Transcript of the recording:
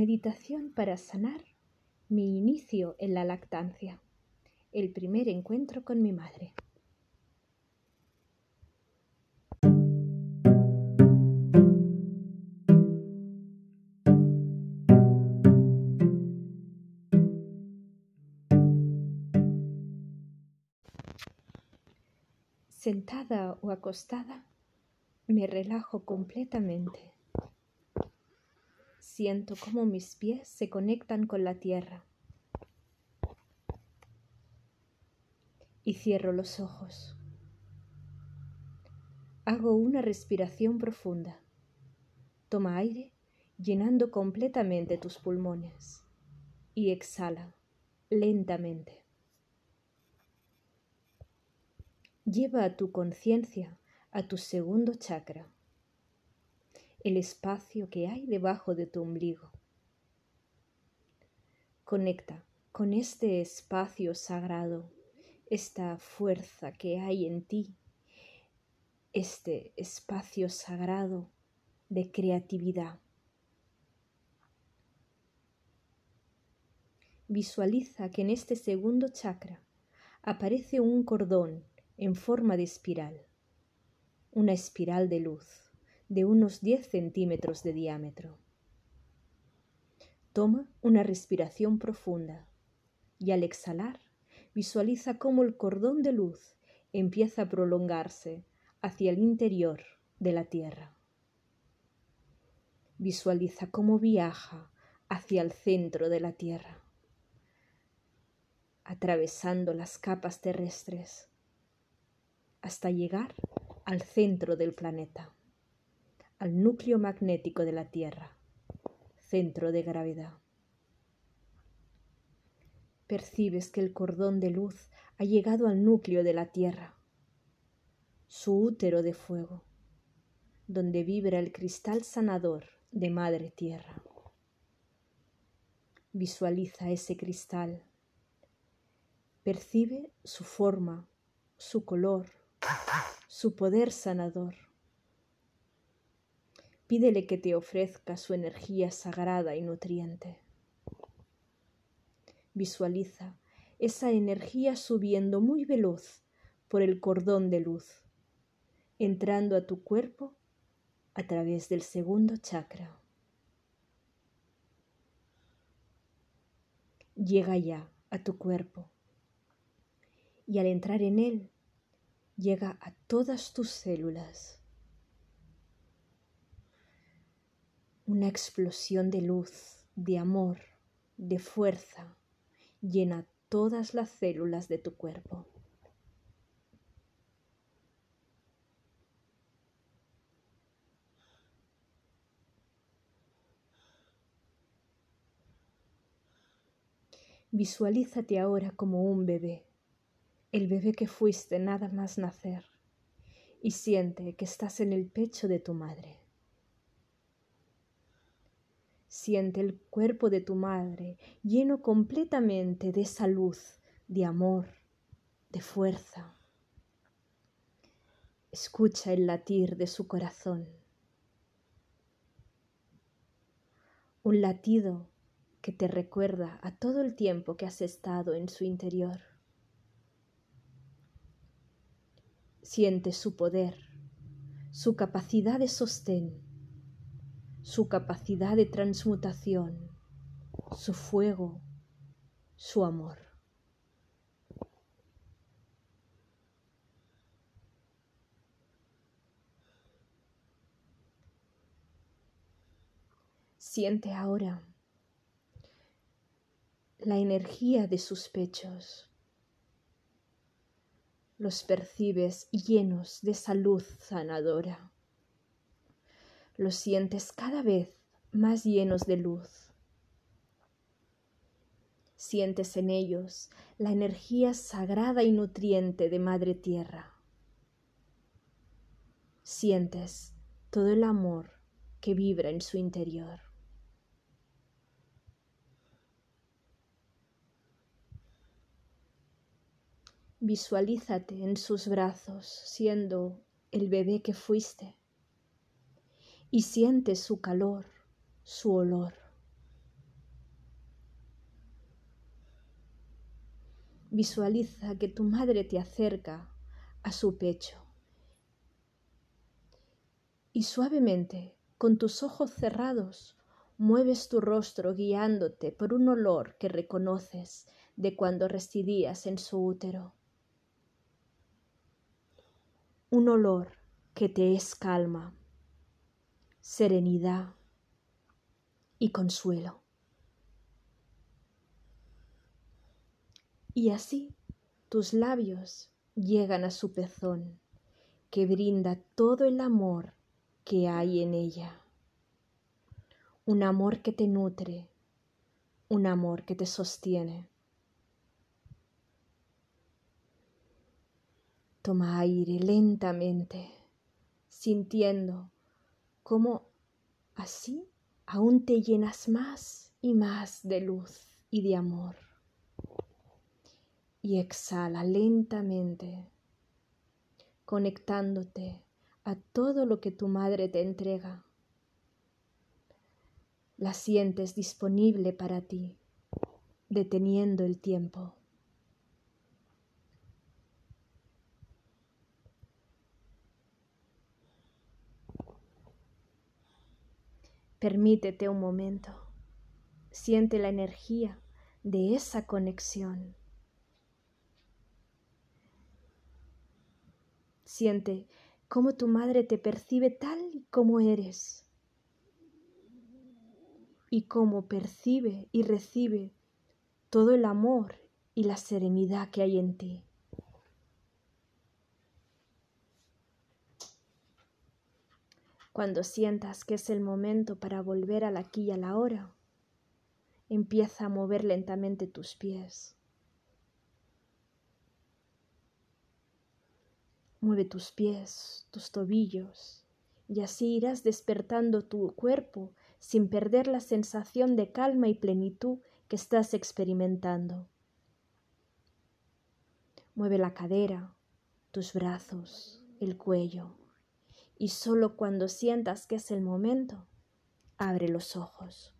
Meditación para sanar mi inicio en la lactancia. El primer encuentro con mi madre. Sentada o acostada, me relajo completamente. Siento cómo mis pies se conectan con la tierra. Y cierro los ojos. Hago una respiración profunda. Toma aire llenando completamente tus pulmones y exhala lentamente. Lleva a tu conciencia a tu segundo chakra, el espacio que hay debajo de tu ombligo. Conecta con este espacio sagrado, esta fuerza que hay en ti, este espacio sagrado de creatividad. Visualiza que en este segundo chakra aparece un cordón en forma de espiral, una espiral de luz de unos 10 centímetros de diámetro. Toma una respiración profunda y al exhalar visualiza cómo el cordón de luz empieza a prolongarse hacia el interior de la Tierra. Visualiza cómo viaja hacia el centro de la Tierra, atravesando las capas terrestres hasta llegar al centro del planeta, al núcleo magnético de la Tierra, centro de gravedad. Percibes que el cordón de luz ha llegado al núcleo de la Tierra, su útero de fuego, donde vibra el cristal sanador de Madre Tierra. Visualiza ese cristal. Percibe su forma, su color, su poder sanador. Pídele que te ofrezca su energía sagrada y nutriente. Visualiza esa energía subiendo muy veloz por el cordón de luz, entrando a tu cuerpo a través del segundo chakra. Llega ya a tu cuerpo y al entrar en él llega a todas tus células. Una explosión de luz, de amor, de fuerza, llena todas las células de tu cuerpo. Visualízate ahora como un bebé el bebé que fuiste nada más nacer y siente que estás en el pecho de tu madre. Siente el cuerpo de tu madre lleno completamente de esa luz, de amor, de fuerza. Escucha el latir de su corazón. Un latido que te recuerda a todo el tiempo que has estado en su interior. Siente su poder, su capacidad de sostén, su capacidad de transmutación, su fuego, su amor. Siente ahora la energía de sus pechos los percibes llenos de esa luz sanadora. Los sientes cada vez más llenos de luz. Sientes en ellos la energía sagrada y nutriente de Madre Tierra. Sientes todo el amor que vibra en su interior. Visualízate en sus brazos siendo el bebé que fuiste y sientes su calor, su olor. Visualiza que tu madre te acerca a su pecho y suavemente, con tus ojos cerrados, mueves tu rostro guiándote por un olor que reconoces de cuando residías en su útero. Un olor que te es calma serenidad y consuelo. Y así tus labios llegan a su pezón, que brinda todo el amor que hay en ella. Un amor que te nutre, un amor que te sostiene. Toma aire lentamente, sintiendo cómo así aún te llenas más y más de luz y de amor y exhala lentamente, conectándote a todo lo que tu madre te entrega. La sientes disponible para ti, deteniendo el tiempo. Permítete un momento. Siente la energía de esa conexión. Siente cómo tu madre te percibe tal como eres y cómo percibe y recibe todo el amor y la serenidad que hay en ti. Cuando sientas que es el momento para volver al aquí y a la hora, empieza a mover lentamente tus pies. Mueve tus pies, tus tobillos, y así irás despertando tu cuerpo sin perder la sensación de calma y plenitud que estás experimentando. Mueve la cadera, tus brazos, el cuello, y solo cuando sientas que es el momento, abre los ojos.